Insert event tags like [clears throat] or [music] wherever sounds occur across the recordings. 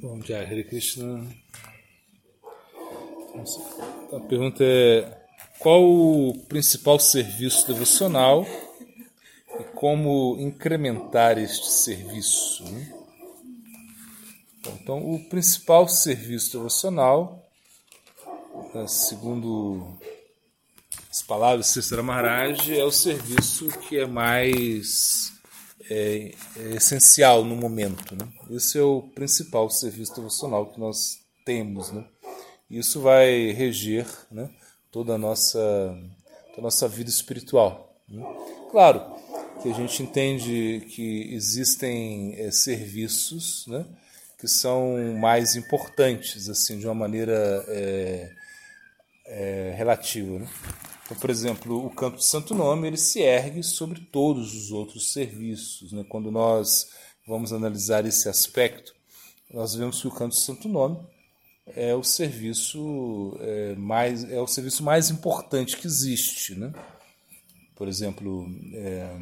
Bom dia, Hare Krishna. A pergunta é: qual o principal serviço devocional e como incrementar este serviço? Então, o principal serviço devocional, eh, segundo as palavras de Cícero Maharaj, é o serviço que é mais é, é essencial no momento. Né? Esse é o principal serviço devocional que nós temos. Né? Isso vai reger né, toda, a nossa, toda a nossa vida espiritual. Né? Claro que a gente entende que existem é, serviços né, que são mais importantes, assim, de uma maneira é, é, relativa. Né? Então, por exemplo, o canto de Santo Nome ele se ergue sobre todos os outros serviços. Né? Quando nós vamos analisar esse aspecto, nós vemos que o canto de Santo Nome é o serviço é, mais é o serviço mais importante que existe, né? Por exemplo, é,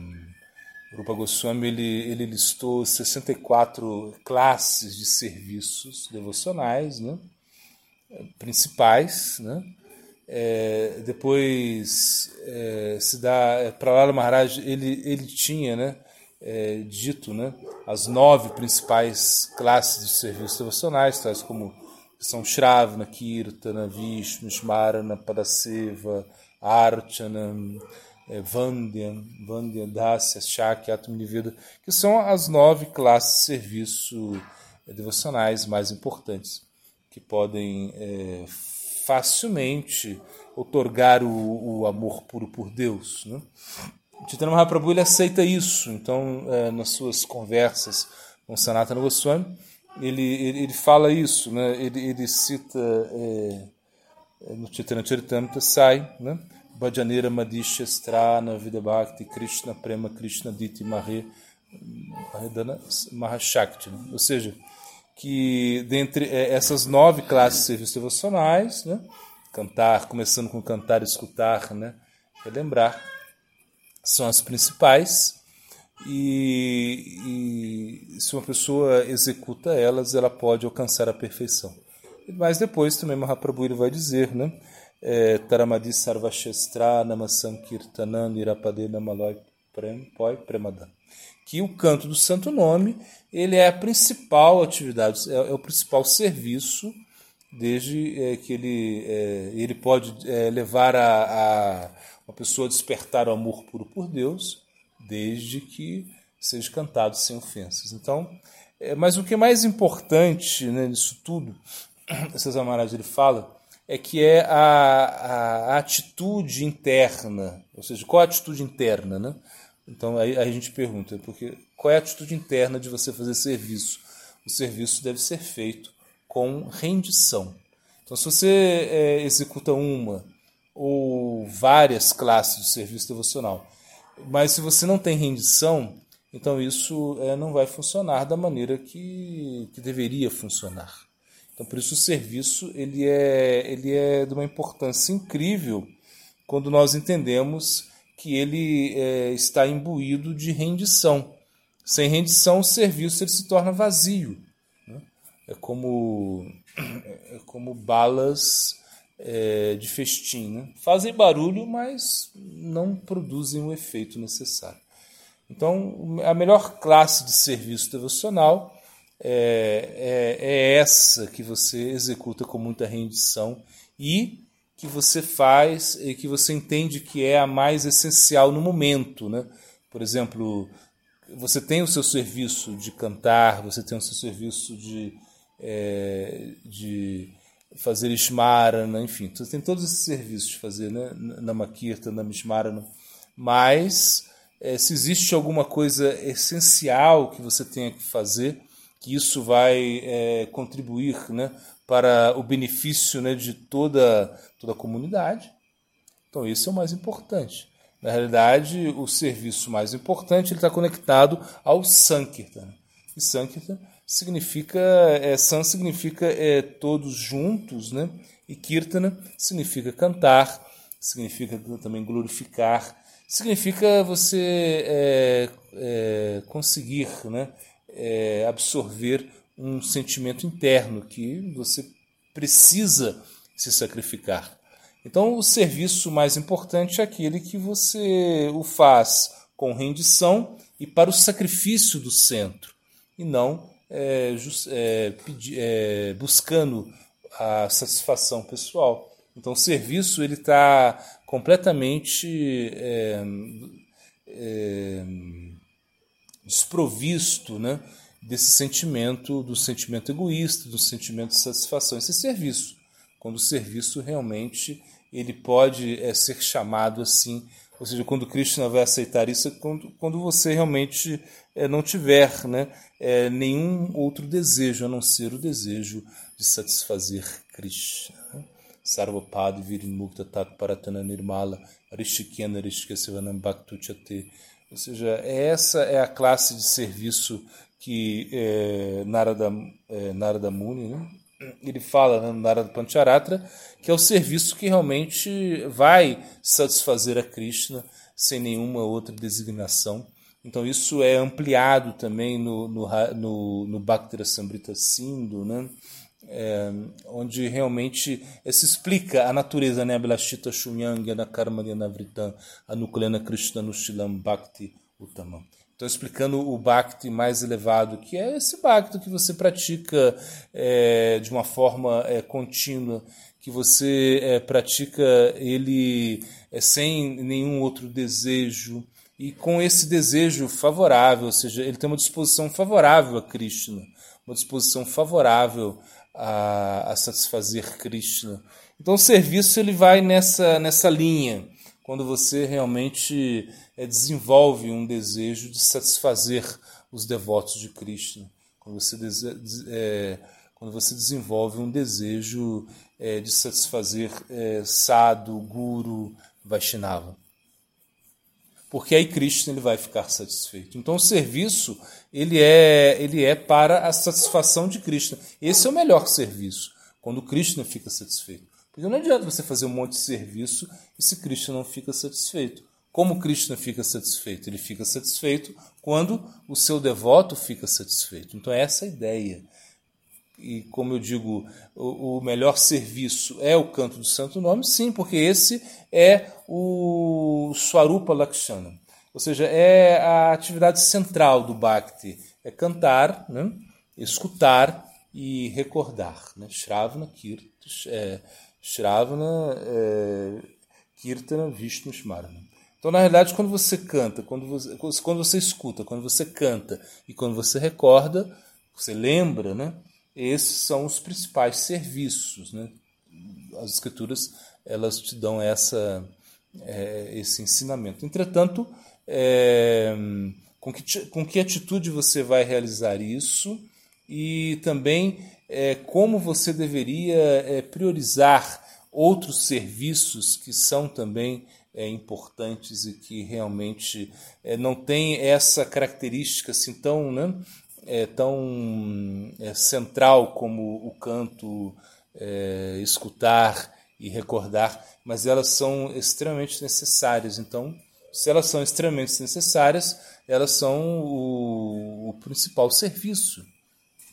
Rupa Goswami ele, ele listou 64 classes de serviços devocionais, né? principais, né? É, depois é, se dá para Lala Maharaj ele ele tinha né é, dito né as nove principais classes de serviços devocionais tais como são Shravana, Kirtana, Vishnu, Smarana, Padaseva, Archana, é, Vandya, Vandya, Dasya, Shakya, Atmaniveda, que são as nove classes de serviço devocionais mais importantes, que podem é, facilmente otorgar o, o, amor puro por Deus. Né? Chaitanya Mahaprabhu ele aceita isso, então, é, nas suas conversas com Sanatana Goswami, ele, ele, ele fala isso, né? ele, ele cita é, no Chaitanya Charitamrita, sai, né? Bhajanera Madhisya Strana Vida Bhakti Krishna Prema Krishna Diti Mahe Mahashakti. Né? Ou seja, que dentre essas nove classes de serviços devocionais, né, cantar, começando com cantar, escutar, né, relembrar, são as principais. E, e, se uma pessoa executa elas, ela pode alcançar a perfeição. Mas depois também Mahaprabhu ele vai dizer, né? É, Taramadi Sarvashestra Namasankirtanan Irapade Namaloi Poi Premadan que o canto do Santo Nome ele é a principal atividade, é, é o principal serviço, desde é, que ele, é, ele pode é, levar a, a, uma pessoa a despertar o amor puro por Deus, desde que seja cantado sem ofensas. Então, é, mas o que é mais importante né, nisso tudo, [clears throat] César Maharaj ele fala, é que é a, a, a atitude interna, ou seja, qual a atitude interna, né? Então aí, aí a gente pergunta, porque qual é a atitude interna de você fazer serviço? O serviço deve ser feito com rendição. Então, se você é, executa uma ou várias classes de serviço devocional, mas se você não tem rendição, então isso é, não vai funcionar da maneira que, que deveria funcionar. Então, por isso o serviço ele é, ele é de uma importância incrível quando nós entendemos que ele é, está imbuído de rendição. Sem rendição, o serviço ele se torna vazio. Né? É, como, é como balas é, de festim. Né? Fazem barulho, mas não produzem o efeito necessário. Então, a melhor classe de serviço devocional é, é, é essa que você executa com muita rendição e que você faz e que você entende que é a mais essencial no momento, né? Por exemplo, você tem o seu serviço de cantar, você tem o seu serviço de, é, de fazer Ismarana, enfim, você tem todos esses serviços de fazer, né? Namakirta, Namismarana, mas é, se existe alguma coisa essencial que você tenha que fazer, que isso vai é, contribuir né, para o benefício né, de toda, toda a comunidade. Então, esse é o mais importante. Na realidade, o serviço mais importante está conectado ao Sankirtan. E Sankirtan significa, é, San significa é, todos juntos, né? e Kirtana significa cantar, significa também glorificar, significa você é, é, conseguir né? É, absorver um sentimento interno que você precisa se sacrificar. Então, o serviço mais importante é aquele que você o faz com rendição e para o sacrifício do centro, e não é, é, é, buscando a satisfação pessoal. Então, o serviço ele está completamente é, é, desprovisto, né, desse sentimento, do sentimento egoísta, do sentimento de satisfação. Esse é serviço, quando o serviço realmente ele pode é, ser chamado assim, ou seja, quando Krishna vai aceitar isso, é quando, quando você realmente é, não tiver né, é, nenhum outro desejo a não ser o desejo de satisfazer Krishna. Né? Sarvapad Virimukta Tat Paratana Nirmala Rishikena. Ou seja, essa é a classe de serviço que é, Narada, é, Narada Muni, né? ele fala né, no Narada Pancharatra, que é o serviço que realmente vai satisfazer a Krishna sem nenhuma outra designação. Então isso é ampliado também no, no, no, no Bhaktira Sambrita Sindhu, né? É, onde realmente se explica a natureza né? Abhilashita Shunyanga na Karma Navritam, Anukulena Krishna Nushilam Bhakti Uttamam. Estou explicando o Bhakti mais elevado, que é esse Bhakti que você pratica é, de uma forma é, contínua, que você pratica ele sem nenhum outro desejo e com esse desejo favorável, ou seja, ele tem uma disposição favorável a Krishna, uma disposição favorável a, a satisfazer Krishna. Então o serviço ele vai nessa, nessa linha, quando você realmente é, desenvolve um desejo de satisfazer os devotos de Krishna, quando você, é, quando você desenvolve um desejo é, de satisfazer é, Sadhu, Guru, Vaishnava. Porque aí Krishna ele vai ficar satisfeito. Então o serviço ele é, ele é para a satisfação de Krishna. Esse é o melhor serviço, quando Krishna fica satisfeito. Porque não adianta você fazer um monte de serviço e se Krishna não fica satisfeito. Como Krishna fica satisfeito? Ele fica satisfeito quando o seu devoto fica satisfeito. Então, é essa a ideia. E, como eu digo, o, melhor serviço é o canto do santo nome? Sim, porque esse é o Swarupa Lakshana. Ou seja, é a atividade central do Bhakti. É cantar, né? escutar e recordar. Né? Shravana, Kirtana, é, Shravana, é, Kirtana, Vishnu, Smarana. Então, na realidade, quando você canta, quando você, quando você escuta, quando você canta e quando você recorda, você lembra, né? Esses são os principais serviços, né? As escrituras elas te dão essa é, esse ensinamento. Entretanto, é, com, que, com que atitude você vai realizar isso e também é, como você deveria é, priorizar outros serviços que são também é, importantes e que realmente é, não tem essa característica assim tão, né, é, tão é, central como o canto, é, escutar e recordar, mas elas são extremamente necessárias. Então, se elas são extremamente necessárias, elas são o, o principal serviço.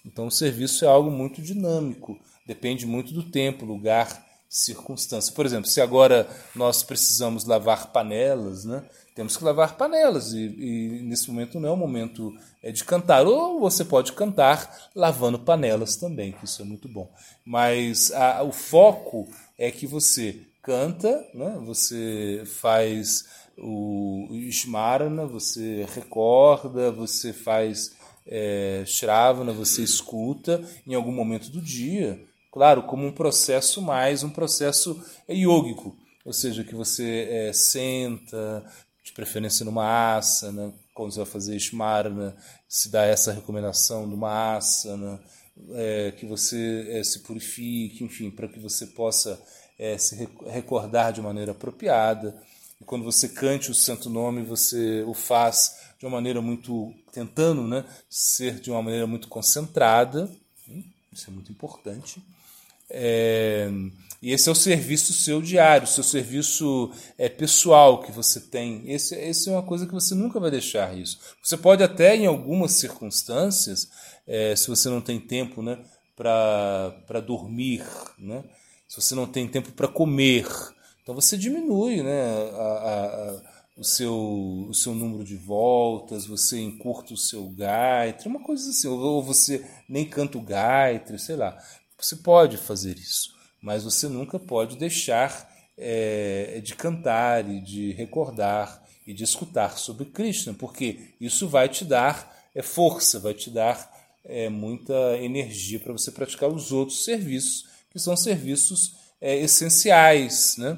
Então, o serviço é algo muito dinâmico, depende muito do tempo, lugar circunstância. Por exemplo, se agora nós precisamos lavar panelas, né? temos que lavar panelas e, e nesse momento não é o momento é, de cantar. Ou você pode cantar lavando panelas também, que isso é muito bom. Mas a, o foco é que você canta, né? você faz o Smarana, você recorda, você faz é, Shravana, você escuta em algum momento do dia claro, como um processo mais, um processo yógico, ou seja, que você é, senta, de preferência numa asana, quando você vai fazer Smarana, se dá essa recomendação de uma asana, é, que você é, se purifique, enfim, para que você possa é, se recordar de maneira apropriada. E quando você cante o santo nome, você o faz de uma maneira muito, tentando né, ser de uma maneira muito concentrada, hum, isso é muito importante É, e esse é o serviço seu diário, seu serviço é, pessoal que você tem. Esse, esse é uma coisa que você nunca vai deixar isso. Você pode até, em algumas circunstâncias, é, se você não tem tempo né, para dormir, né, se você não tem tempo para comer, então você diminui né, a, a, o, seu, o seu número de voltas, você encurta o seu gaitre, uma coisa assim, ou você nem canta o gaitre, sei lá. Você pode fazer isso mas você nunca pode deixar é, de cantar e de recordar e de escutar sobre Krishna, porque isso vai te dar é, força, vai te dar é, muita energia para você praticar os outros serviços, que são serviços é, essenciais. Né?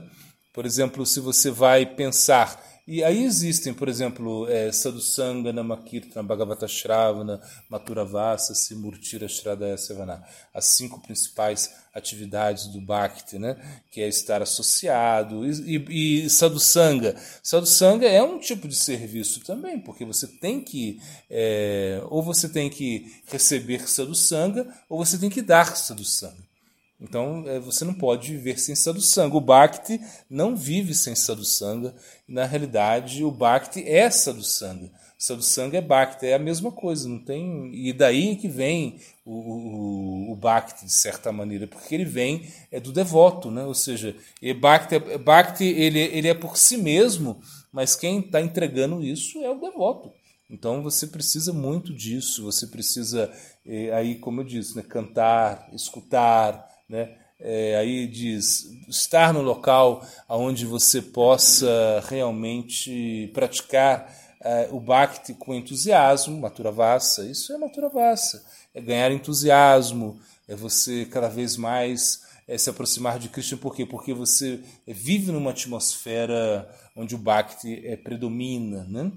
Por exemplo, se você vai pensar e aí existem, por exemplo, é, Sadhusanga, Namakirtana, Bhagavata Shravana, Maturavasa, Simurtira, Shradaya Sevana. As cinco principais atividades do Bhakti, né? que é estar associado. E, e, e Sadhusanga. Sadhusanga é um tipo de serviço também, porque você tem que, é, ou você tem que receber Sadhusanga, ou você tem que dar Sadhusanga. Então é, você não pode viver sem sadhusanga. O Bhakti não vive sem sadhusanga. Na realidade, o Bhakti é sadhusanga. Sadhusanga é Bhakti, é a mesma coisa. Não tem e daí que vem o, o, o Bhakti de certa maneira, porque ele vem é do devoto, né? Ou seja, Bhakti, Bhakti ele, ele é por si mesmo, mas quem está entregando isso é o devoto. Então você precisa muito disso. Você precisa eh, aí, como eu disse, né, cantar, escutar né? É, aí diz estar no local onde você possa realmente praticar é, o Bhakti com entusiasmo, Matura Vassa, isso é Matura Vassa, é ganhar entusiasmo, é você cada vez mais é, se aproximar de Krishna, por quê? Porque você vive numa atmosfera onde o Bhakti é, predomina, né?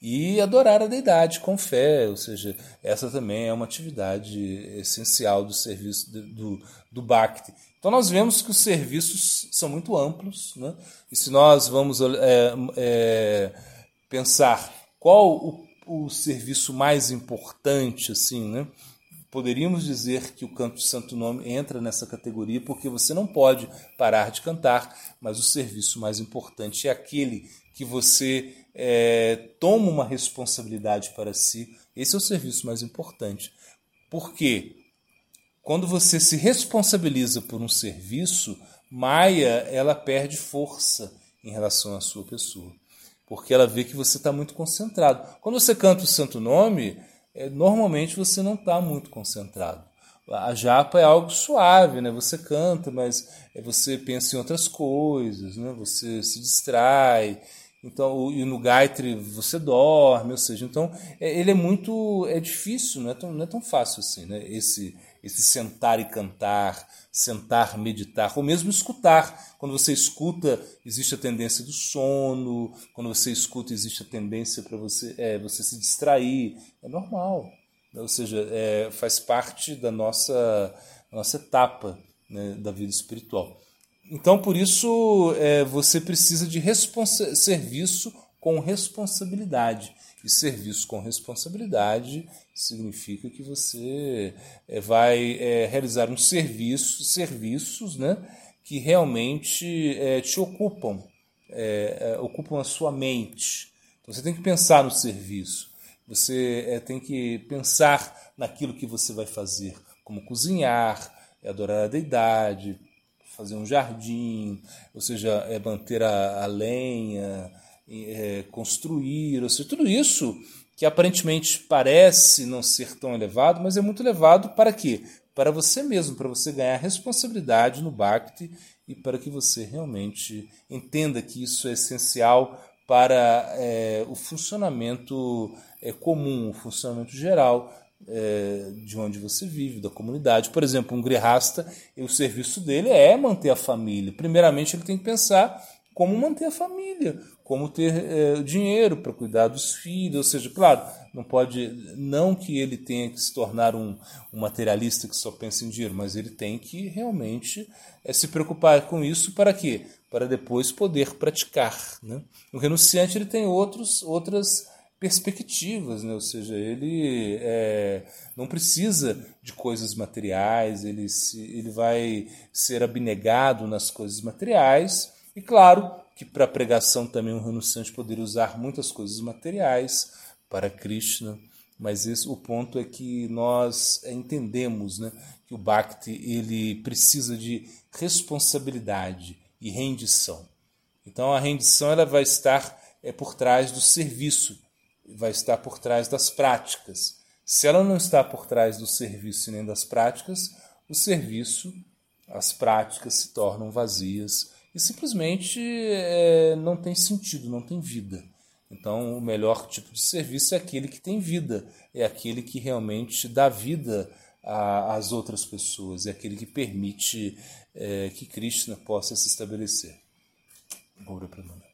E adorar a deidade com fé, ou seja, essa também é uma atividade essencial do serviço do, do Bhakti. Então nós vemos que os serviços são muito amplos, né? e se nós vamos é, é, pensar qual o, o serviço mais importante, assim, né? poderíamos dizer que o canto do Santo Nome entra nessa categoria, porque você não pode parar de cantar, mas o serviço mais importante é aquele que você é, toma uma responsabilidade para si. Esse é o serviço mais importante. Porque quando você se responsabiliza por um serviço, Maia ela perde força em relação à sua pessoa. Porque ela vê que você está muito concentrado. Quando você canta o santo nome, é, normalmente você não está muito concentrado. A japa é algo suave, né? Você canta, mas é, você pensa em outras coisas, né? Você se distrai. Então, e no Gayatri você dorme, ou seja, então é, ele é muito é difícil, não é tão, não é tão fácil assim, né? Esse esse sentar e cantar, sentar, meditar, ou mesmo escutar. Quando você escuta, existe a tendência do sono. Quando você escuta, existe a tendência para você é, você se distrair. É normal, ou seja, é, faz parte da nossa nossa etapa né, da vida espiritual. Então, por isso, é, você precisa de serviço com responsabilidade. E serviço com responsabilidade significa que você é, vai é, realizar um serviço, serviços né, que realmente é, te ocupam, é, é, ocupam a sua mente. Então, você tem que pensar no serviço. Você tem que pensar naquilo que você vai fazer, como cozinhar, adorar a deidade, fazer um jardim, ou seja, é manter a, a lenha, é, construir, ou seja, tudo isso que aparentemente parece não ser tão elevado, mas é muito elevado para quê? Para você mesmo, para você ganhar responsabilidade no Bhakti e para que você realmente entenda que isso é essencial para é, o funcionamento é, comum, o funcionamento geral é, de onde você vive, da comunidade. Por exemplo, um grihasta, o serviço dele é manter a família. Primeiramente, ele tem que pensar como manter a família, como ter é, dinheiro para cuidar dos filhos, ou seja, claro, não pode, não que ele tenha que se tornar um, um materialista que só pensa em dinheiro, mas ele tem que realmente é, se preocupar com isso para quê? Para depois poder praticar. Né? O renunciante ele tem outros, outras perspectivas, né? ou seja, ele é, não precisa de coisas materiais, ele, se, ele vai ser abnegado nas coisas materiais, e claro que para pregação também um renunciante poderia usar muitas coisas materiais para Krishna, mas esse, o ponto é que nós entendemos né, que o Bhakti ele precisa de responsabilidade e rendição. Então a rendição ela vai estar é, por trás do serviço, vai estar por trás das práticas. Se ela não está por trás do serviço nem das práticas, o serviço, as práticas se tornam vazias e simplesmente é, não tem sentido, não tem vida. Então, o melhor tipo de serviço é aquele que tem vida, é aquele que realmente dá vida às outras pessoas, é aquele que permite é, que Krishna possa se estabelecer. Gaura Pramana.